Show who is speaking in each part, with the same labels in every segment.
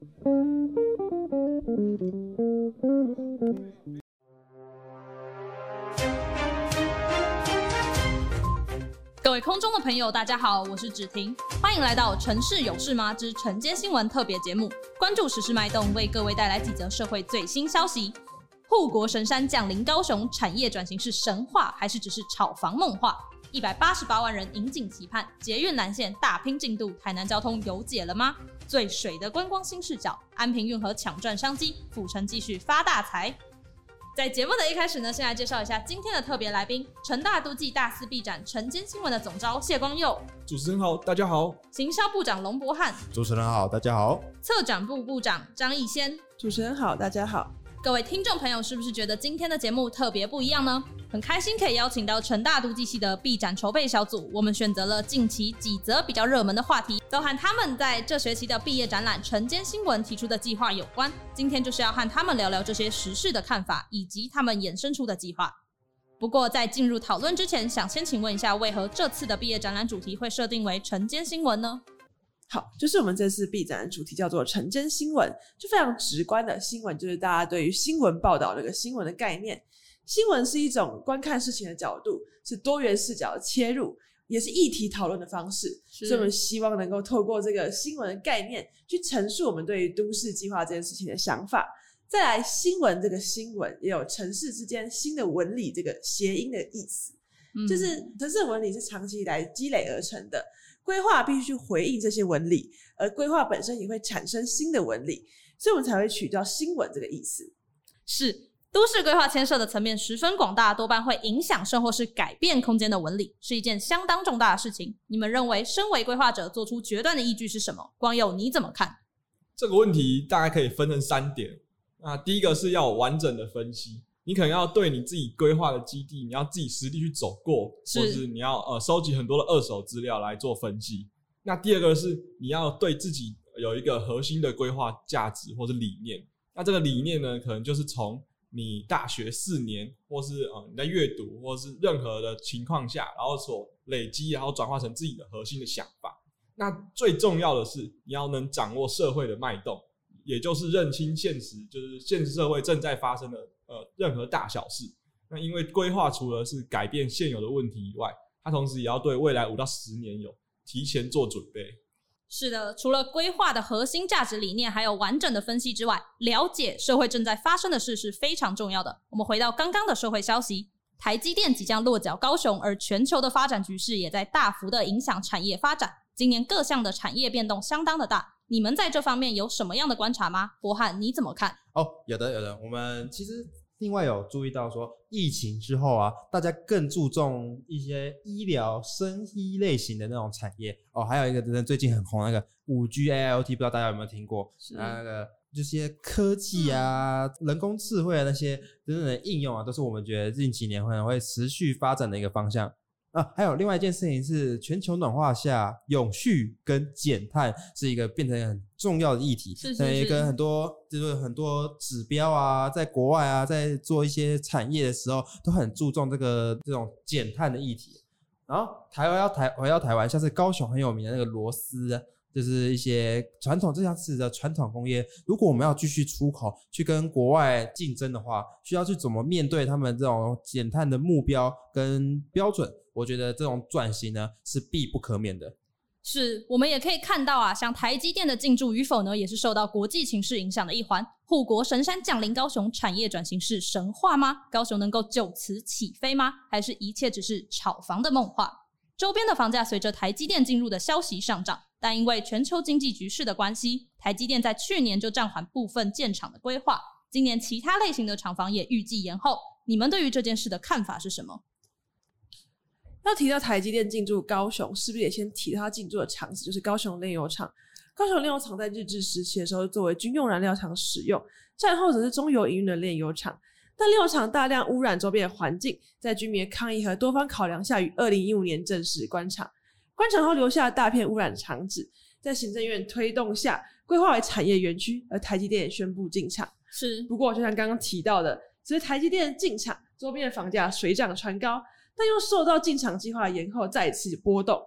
Speaker 1: 各位空中的朋友，大家好，我是芷婷，欢迎来到《城市有事吗之晨间新闻》特别节目，关注时事脉动，为各位带来几则社会最新消息。护国神山降临高雄，产业转型是神话还是只是炒房梦话？一百八十八万人引颈期盼捷运南线大拼进度，台南交通有解了吗？最水的观光新视角，安平运河抢赚商机，府城继续发大财。在节目的一开始呢，先来介绍一下今天的特别来宾：成大都记大肆毕展晨间新闻的总召谢光佑。
Speaker 2: 主持人好，大家好。
Speaker 1: 行销部长龙博翰。
Speaker 3: 主持人好，大家好。
Speaker 1: 策展部部长张义先。
Speaker 4: 主持人好，大家好。
Speaker 1: 各位听众朋友，是不是觉得今天的节目特别不一样呢？很开心可以邀请到成大都计系的毕展筹备小组，我们选择了近期几则比较热门的话题，都和他们在这学期的毕业展览《晨间新闻》提出的计划有关。今天就是要和他们聊聊这些时事的看法，以及他们衍生出的计划。不过在进入讨论之前，想先请问一下，为何这次的毕业展览主题会设定为晨间新闻呢？
Speaker 4: 好，就是我们这次毕展的主题叫做“成真新闻”，就非常直观的新闻，就是大家对于新闻报道这个新闻的概念。新闻是一种观看事情的角度，是多元视角的切入，也是议题讨论的方式。所以，我们希望能够透过这个新闻的概念，去陈述我们对于都市计划这件事情的想法。再来，新闻这个新闻也有城市之间新的纹理这个谐音的意思，嗯、就是城市的纹理是长期以来积累而成的。规划必须去回应这些纹理，而规划本身也会产生新的纹理，所以我们才会取叫新闻这个意思。
Speaker 1: 是都市规划牵涉的层面十分广大，多半会影响甚或是改变空间的纹理，是一件相当重大的事情。你们认为，身为规划者做出决断的依据是什么？光佑你怎么看？
Speaker 2: 这个问题大概可以分成三点。那第一个是要完整的分析。你可能要对你自己规划的基地，你要自己实地去走过，是或者是你要呃收集很多的二手资料来做分析。那第二个是你要对自己有一个核心的规划价值或是理念。那这个理念呢，可能就是从你大学四年，或是呃你在阅读，或是任何的情况下，然后所累积，然后转化成自己的核心的想法。那最重要的是，你要能掌握社会的脉动，也就是认清现实，就是现实社会正在发生的。呃，任何大小事，那因为规划除了是改变现有的问题以外，它同时也要对未来五到十年有提前做准备。
Speaker 1: 是的，除了规划的核心价值理念，还有完整的分析之外，了解社会正在发生的事是非常重要的。我们回到刚刚的社会消息，台积电即将落脚高雄，而全球的发展局势也在大幅的影响产业发展。今年各项的产业变动相当的大，你们在这方面有什么样的观察吗？博翰，你怎么看？
Speaker 3: 哦，有的，有的，我们其实。另外有注意到说，疫情之后啊，大家更注重一些医疗、生医类型的那种产业哦。还有一个真的最近很红那个五 G AIoT，不知道大家有没有听过？是那个这些科技啊、嗯、人工智慧啊那些等等的应用啊，都是我们觉得近几年可能会持续发展的一个方向。啊，还有另外一件事情是，全球暖化下，永续跟减碳是一个变成很重要的议题。是是是。跟很多就是很多指标啊，在国外啊，在做一些产业的时候，都很注重这个这种减碳的议题。然后台湾要台回到台湾，像是高雄很有名的那个螺丝。就是一些传统这样子的传统工业，如果我们要继续出口去跟国外竞争的话，需要去怎么面对他们这种减碳的目标跟标准？我觉得这种转型呢是必不可免的。
Speaker 1: 是我们也可以看到啊，像台积电的进驻与否呢，也是受到国际情势影响的一环。护国神山降临高雄，产业转型是神话吗？高雄能够就此起飞吗？还是一切只是炒房的梦话？周边的房价随着台积电进入的消息上涨。但因为全球经济局势的关系，台积电在去年就暂缓部分建厂的规划，今年其他类型的厂房也预计延后。你们对于这件事的看法是什么？
Speaker 4: 要提到台积电进驻高雄，是不是也先提到它进驻的厂子，就是高雄炼油厂？高雄炼油厂在日治时期的时候作为军用燃料厂使用，战后则是中油营运的炼油厂。但炼油厂大量污染周边的环境，在居民的抗议和多方考量下，于二零一五年正式关厂。关厂后留下大片污染的场址，在行政院推动下规划为产业园区，而台积电也宣布进场。
Speaker 1: 是，
Speaker 4: 不过就像刚刚提到的，随着台积电进场，周边的房价水涨船高，但又受到进场计划延后，再次波动。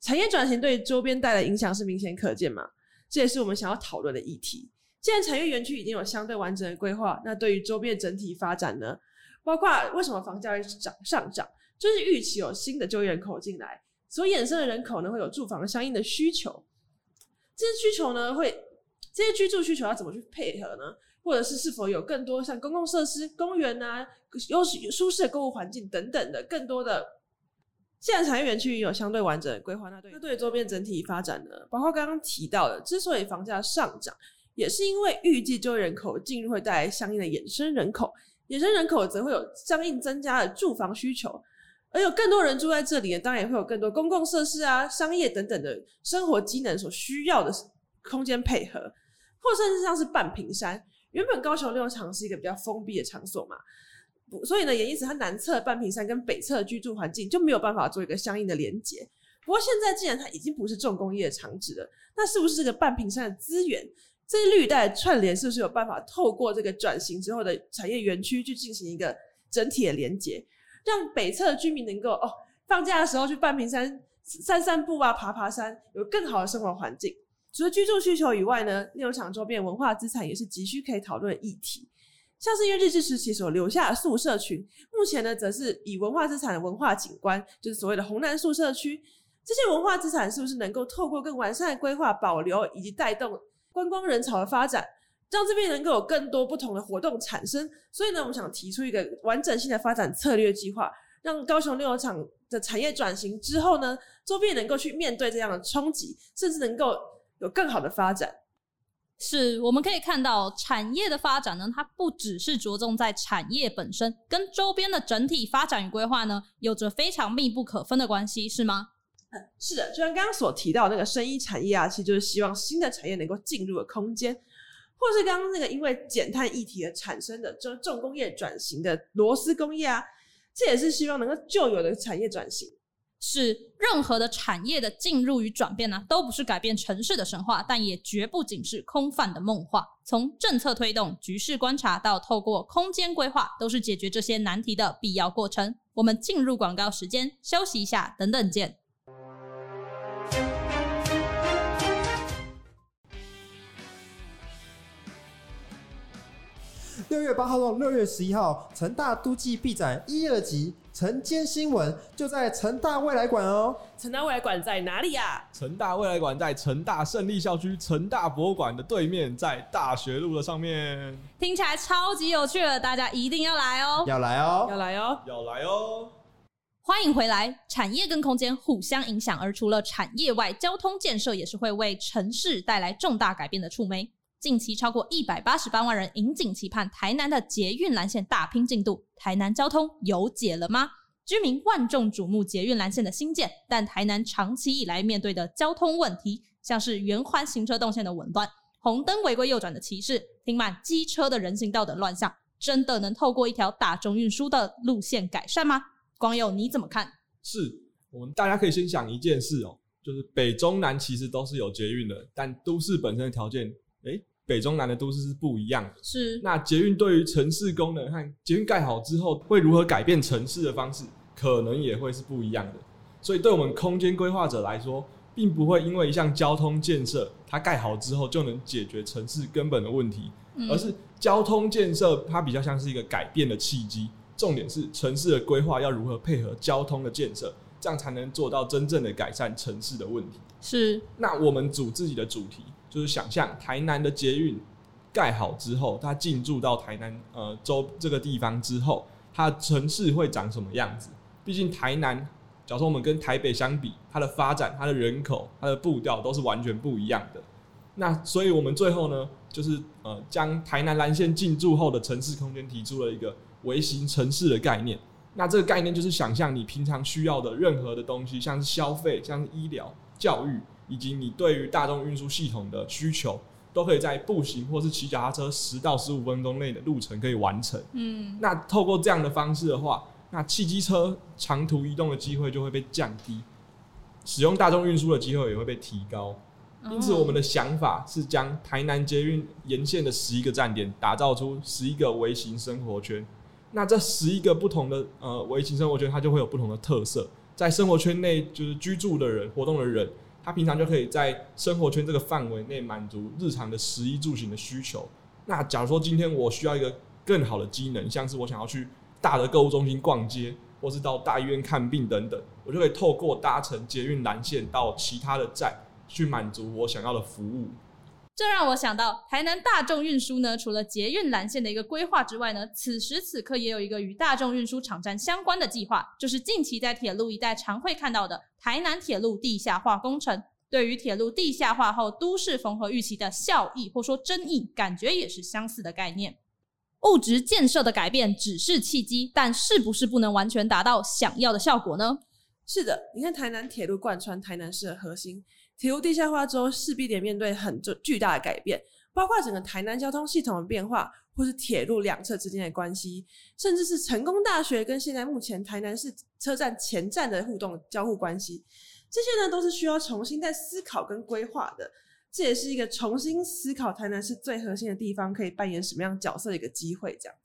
Speaker 4: 产业转型对周边带来影响是明显可见嘛？这也是我们想要讨论的议题。既然产业园区已经有相对完整的规划，那对于周边整体发展呢？包括为什么房价会涨上涨，就是预期有新的就业人口进来，所衍生的人口呢会有住房相应的需求。这些需求呢会，这些居住需求要怎么去配合呢？或者是是否有更多像公共设施、公园啊、优舒适的购物环境等等的更多的？现在产业园区有相对完整的规划，那对那对周边整体发展呢？包括刚刚提到的，之所以房价上涨，也是因为预计就业人口进入会带来相应的衍生人口。衍生人口则会有相应增加的住房需求，而有更多人住在这里，当然也会有更多公共设施啊、商业等等的生活机能所需要的空间配合，或甚至像是半屏山，原本高雄六场是一个比较封闭的场所嘛，所以呢，也因此它南侧半屏山跟北侧居住环境就没有办法做一个相应的连接。不过现在既然它已经不是重工业的场址了，那是不是这个半屏山的资源？这绿带串联是不是有办法透过这个转型之后的产业园区去进行一个整体的连接，让北侧的居民能够哦放假的时候去半屏山散散步啊、爬爬山，有更好的生活环境。除了居住需求以外呢，六厂周边文化资产也是急需可以讨论的议题。像是因为日治时期所留下的宿舍群，目前呢则是以文化资产的文化景观，就是所谓的红南宿舍区。这些文化资产是不是能够透过更完善的规划保留以及带动？观光人潮的发展，让这边能够有更多不同的活动产生。所以呢，我们想提出一个完整性的发展策略计划，让高雄炼油厂的产业转型之后呢，周边能够去面对这样的冲击，甚至能够有更好的发展。
Speaker 1: 是，我们可以看到产业的发展呢，它不只是着重在产业本身，跟周边的整体发展与规划呢，有着非常密不可分的关系，是吗？
Speaker 4: 嗯，是的，就像刚刚所提到的那个生医产业啊，其实就是希望新的产业能够进入的空间，或是刚刚那个因为减碳议题而产生的，就是重工业转型的螺丝工业啊，这也是希望能够旧有的产业转型。
Speaker 1: 是任何的产业的进入与转变呢，都不是改变城市的神话，但也绝不仅是空泛的梦话。从政策推动、局势观察到透过空间规划，都是解决这些难题的必要过程。我们进入广告时间，休息一下，等等见。
Speaker 3: 六月八号到六月十一号，成大都记必展一二级晨间新闻就在成大未来馆哦。
Speaker 4: 成大未来馆在哪里呀？
Speaker 2: 成大未来馆在成大胜利校区成大博物馆的对面，在大学路的上面。
Speaker 1: 听起来超级有趣的，大家一定要来哦！
Speaker 3: 要来哦！
Speaker 4: 要来哦！
Speaker 2: 要来哦！
Speaker 1: 欢迎回来。产业跟空间互相影响，而除了产业外，交通建设也是会为城市带来重大改变的触媒。近期超过一百八十八万人引颈期盼台南的捷运蓝线大拼进度，台南交通有解了吗？居民万众瞩目捷运蓝线的兴建，但台南长期以来面对的交通问题，像是圆环行车动线的紊乱、红灯违规右转的骑士、停满机车的人行道等乱象，真的能透过一条大众运输的路线改善吗？光佑你怎么看？
Speaker 2: 是我们大家可以先想一件事哦，就是北中南其实都是有捷运的，但都市本身的条件。诶，北中南的都市是不一样的。
Speaker 1: 是，那
Speaker 2: 捷运对于城市功能和捷运盖好之后会如何改变城市的方式，可能也会是不一样的。所以，对我们空间规划者来说，并不会因为一项交通建设它盖好之后就能解决城市根本的问题，而是交通建设它比较像是一个改变的契机。重点是城市的规划要如何配合交通的建设，这样才能做到真正的改善城市的问题。
Speaker 1: 是，
Speaker 2: 那我们组自己的主题。就是想象台南的捷运盖好之后，它进驻到台南呃州这个地方之后，它城市会长什么样子？毕竟台南，假如说我们跟台北相比，它的发展、它的人口、它的步调都是完全不一样的。那所以我们最后呢，就是呃将台南蓝线进驻后的城市空间提出了一个微型城市的概念。那这个概念就是想象你平常需要的任何的东西，像是消费、像是医疗、教育。以及你对于大众运输系统的需求，都可以在步行或是骑脚踏车十到十五分钟内的路程可以完成。嗯，那透过这样的方式的话，那汽机车长途移动的机会就会被降低，使用大众运输的机会也会被提高。因此，我们的想法是将台南捷运沿线的十一个站点打造出十一个微型生活圈。那这十一个不同的呃微型生活圈，它就会有不同的特色，在生活圈内就是居住的人、活动的人。他平常就可以在生活圈这个范围内满足日常的食衣住行的需求。那假如说今天我需要一个更好的机能，像是我想要去大的购物中心逛街，或是到大医院看病等等，我就可以透过搭乘捷运蓝线到其他的站去满足我想要的服务。
Speaker 1: 这让我想到，台南大众运输呢，除了捷运蓝线的一个规划之外呢，此时此刻也有一个与大众运输场站相关的计划，就是近期在铁路一带常会看到的台南铁路地下化工程。对于铁路地下化后都市缝合预期的效益，或说争议，感觉也是相似的概念。物质建设的改变只是契机，但是不是不能完全达到想要的效果呢？
Speaker 4: 是的，你看台南铁路贯穿台南市的核心。铁路地下化之后，势必得面对很重巨大的改变，包括整个台南交通系统的变化，或是铁路两侧之间的关系，甚至是成功大学跟现在目前台南市车站前站的互动交互关系，这些呢都是需要重新再思考跟规划的。这也是一个重新思考台南市最核心的地方可以扮演什么样角色的一个机会，这样。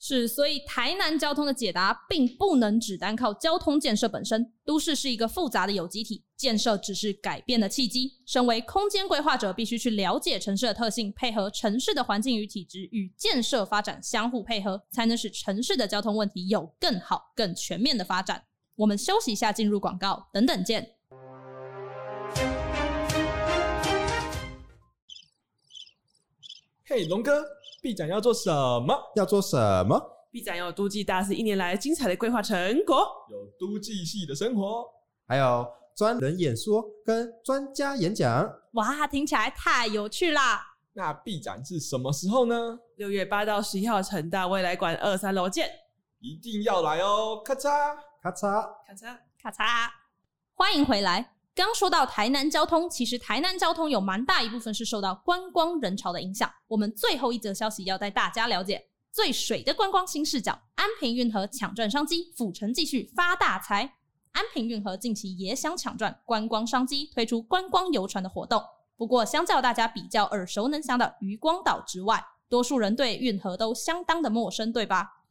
Speaker 1: 是，所以台南交通的解答并不能只单靠交通建设本身。都市是一个复杂的有机体，建设只是改变的契机。身为空间规划者，必须去了解城市的特性，配合城市的环境与体质，与建设发展相互配合，才能使城市的交通问题有更好、更全面的发展。我们休息一下，进入广告，等等见。
Speaker 2: 嘿，龙哥。毕展要做什么？
Speaker 3: 要做什么？
Speaker 4: 毕展有都计大师一年来精彩的规划成果，
Speaker 2: 有都计系的生活，
Speaker 3: 还有专人演说跟专家演讲。
Speaker 1: 哇，听起来太有趣啦！
Speaker 2: 那毕展是什么时候呢？
Speaker 4: 六月八到十一号，成大未来馆二三楼见，
Speaker 2: 一定要来哦！咔嚓
Speaker 3: 咔嚓
Speaker 4: 咔嚓
Speaker 1: 咔嚓，欢迎回来。刚说到台南交通，其实台南交通有蛮大一部分是受到观光人潮的影响。我们最后一则消息要带大家了解最水的观光新视角：安平运河抢赚商机，府城继续发大财。安平运河近期也想抢赚观光商机，推出观光游船的活动。不过，相较大家比较耳熟能详的渔光岛之外，多数人对运河都相当的陌生，对吧？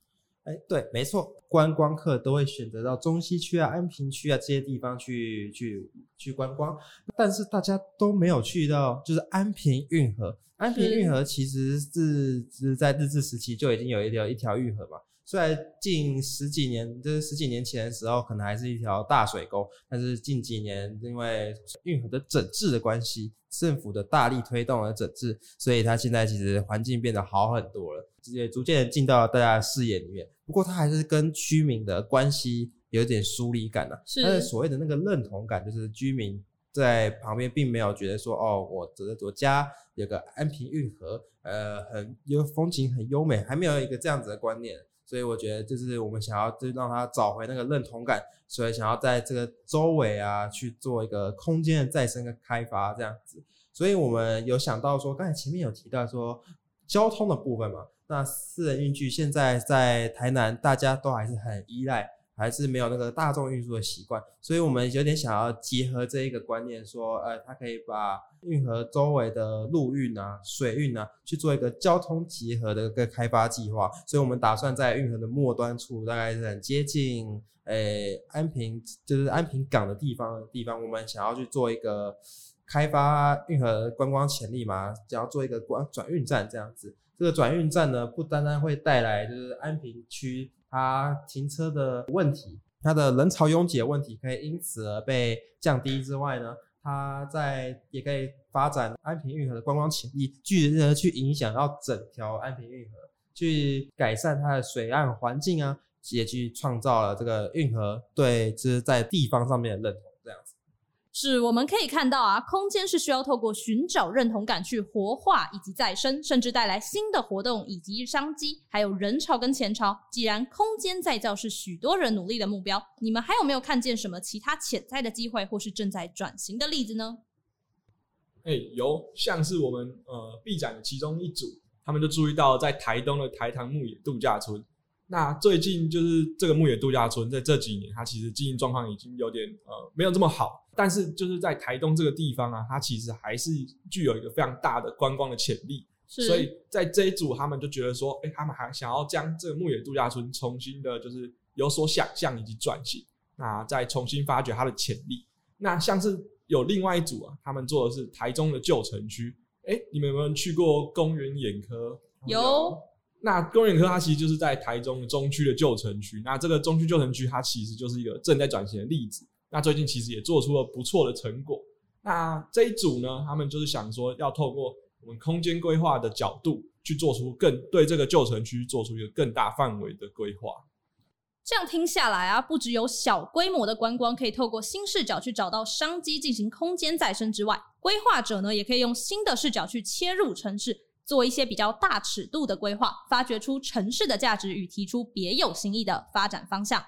Speaker 3: 哎，对，没错，观光客都会选择到中西区啊、安平区啊这些地方去去去观光，但是大家都没有去到，就是安平运河。安平运河其实是是在日治时期就已经有一条一条运河嘛。虽然近十几年，就是十几年前的时候，可能还是一条大水沟，但是近几年因为运河的整治的关系，政府的大力推动而整治，所以它现在其实环境变得好很多了，也逐渐进到了大家的视野里面。不过它还是跟居民的关系有点疏离感啊，是。但是所谓的那个认同感，就是居民在旁边并没有觉得说，哦，我这个我家有个安平运河，呃，很有风景很优美，还没有一个这样子的观念。所以我觉得，就是我们想要就让他找回那个认同感，所以想要在这个周围啊去做一个空间的再生跟开发这样子。所以我们有想到说，刚才前面有提到说交通的部分嘛，那私人运具现在在台南大家都还是很依赖。还是没有那个大众运输的习惯，所以我们有点想要结合这一个观念，说，呃，它可以把运河周围的陆运啊、水运啊，去做一个交通结合的一个开发计划。所以我们打算在运河的末端处，大概是很接近，诶、安平，就是安平港的地方的地方，我们想要去做一个开发运河观光潜力嘛，想要做一个转转运站这样子。这个转运站呢，不单单会带来就是安平区。它停车的问题，它的人潮拥挤的问题可以因此而被降低之外呢，它在也可以发展安平运河的观光潜力，进而去影响到整条安平运河，去改善它的水岸环境啊，也去创造了这个运河对就是在地方上面的认同。
Speaker 1: 是，我们可以看到啊，空间是需要透过寻找认同感去活化以及再生，甚至带来新的活动以及商机，还有人潮跟钱潮。既然空间再造是许多人努力的目标，你们还有没有看见什么其他潜在的机会或是正在转型的例子呢？
Speaker 2: 哎、有，像是我们呃 B 展的其中一组，他们就注意到在台东的台糖牧野度假村。那最近就是这个牧野度假村，在这几年，它其实经营状况已经有点呃没有这么好。但是就是在台东这个地方啊，它其实还是具有一个非常大的观光的潜力。所以在这一组，他们就觉得说，哎、欸，他们还想要将这个牧野度假村重新的，就是有所想象以及转型，那再重新发掘它的潜力。那像是有另外一组啊，他们做的是台中的旧城区。哎、欸，你们有没有去过公园眼科？
Speaker 1: 有。
Speaker 2: 那公园眼科它其实就是在台中中区的旧城区。那这个中区旧城区它其实就是一个正在转型的例子。那最近其实也做出了不错的成果。那这一组呢，他们就是想说要透过我们空间规划的角度去做出更对这个旧城区做出一个更大范围的规划。
Speaker 1: 这样听下来啊，不只有小规模的观光可以透过新视角去找到商机进行空间再生之外，规划者呢也可以用新的视角去切入城市，做一些比较大尺度的规划，发掘出城市的价值与提出别有新意的发展方向。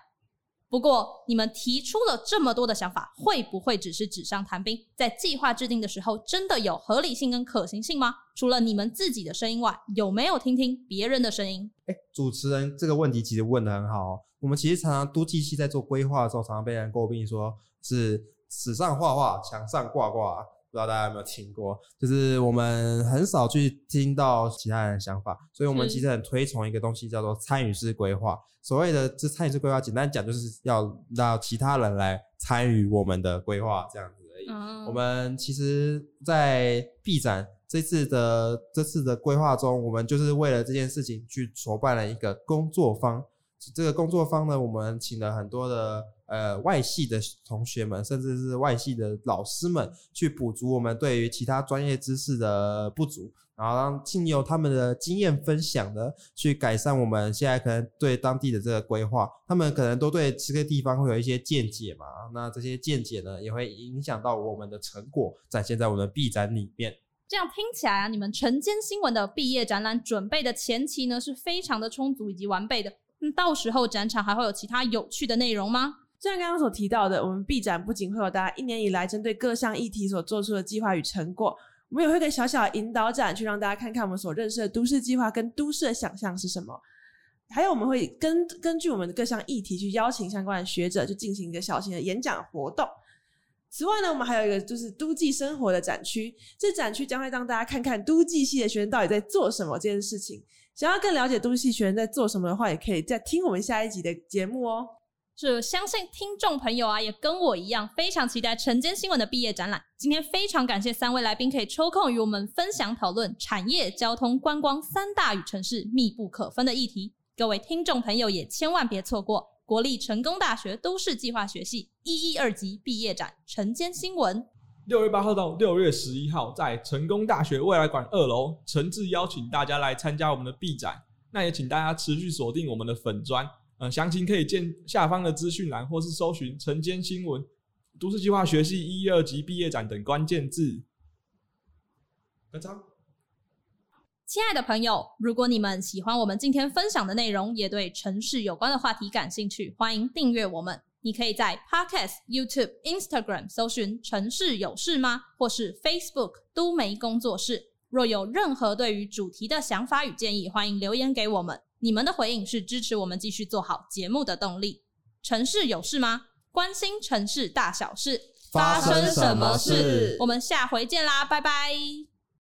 Speaker 1: 不过，你们提出了这么多的想法，会不会只是纸上谈兵？在计划制定的时候，真的有合理性跟可行性吗？除了你们自己的声音外，有没有听听别人的声音？
Speaker 3: 哎，主持人这个问题其实问得很好哦。我们其实常常都计系在做规划的时候，常常被人诟病说是纸上画画，墙上挂挂。不知道大家有没有听过？就是我们很少去听到其他人的想法，所以我们其实很推崇一个东西，叫做参与式规划。所谓的这参与式规划，简单讲就是要让其他人来参与我们的规划，这样子而已。嗯。我们其实，在 B 展这次的这次的规划中，我们就是为了这件事情去筹办了一个工作坊。这个工作坊呢，我们请了很多的。呃，外系的同学们，甚至是外系的老师们，去补足我们对于其他专业知识的不足，然后让经由他们的经验分享呢，去改善我们现在可能对当地的这个规划。他们可能都对这个地方会有一些见解嘛，那这些见解呢，也会影响到我们的成果，展现在我们的 B 展里面。
Speaker 1: 这样听起来啊，你们晨间新闻的毕业展览准备的前期呢，是非常的充足以及完备的。那到时候展场还会有其他有趣的内容吗？
Speaker 4: 就像刚刚所提到的，我们 B 展不仅会有大家一年以来针对各项议题所做出的计划与成果，我们也会一个小小的引导展，去让大家看看我们所认识的都市计划跟都市的想象是什么。还有，我们会根根据我们的各项议题去邀请相关的学者去进行一个小型的演讲活动。此外呢，我们还有一个就是都计生活的展区，这展区将会让大家看看都计系的学生到底在做什么这件事情。想要更了解都计学生在做什么的话，也可以再听我们下一集的节目哦。
Speaker 1: 是相信听众朋友啊，也跟我一样非常期待晨间新闻的毕业展览。今天非常感谢三位来宾可以抽空与我们分享讨论产业、交通、观光三大与城市密不可分的议题。各位听众朋友也千万别错过国立成功大学都市计划学系一一二级毕业展晨间新闻。
Speaker 2: 六月八号到六月十一号，在成功大学未来馆二楼，诚挚邀请大家来参加我们的毕展。那也请大家持续锁定我们的粉砖。呃，详情可以见下方的资讯栏，或是搜寻“晨间新闻”、“都市计划学系一二级毕业展”等关键字。大家，
Speaker 1: 亲爱的朋友，如果你们喜欢我们今天分享的内容，也对城市有关的话题感兴趣，欢迎订阅我们。你可以在 Podcast、YouTube、Instagram 搜寻“城市有事吗”或是 Facebook“ 都媒工作室”。若有任何对于主题的想法与建议，欢迎留言给我们。你们的回应是支持我们继续做好节目的动力。城市有事吗？关心城市大小事，
Speaker 3: 发生什么事？
Speaker 1: 我们下回见啦，拜拜。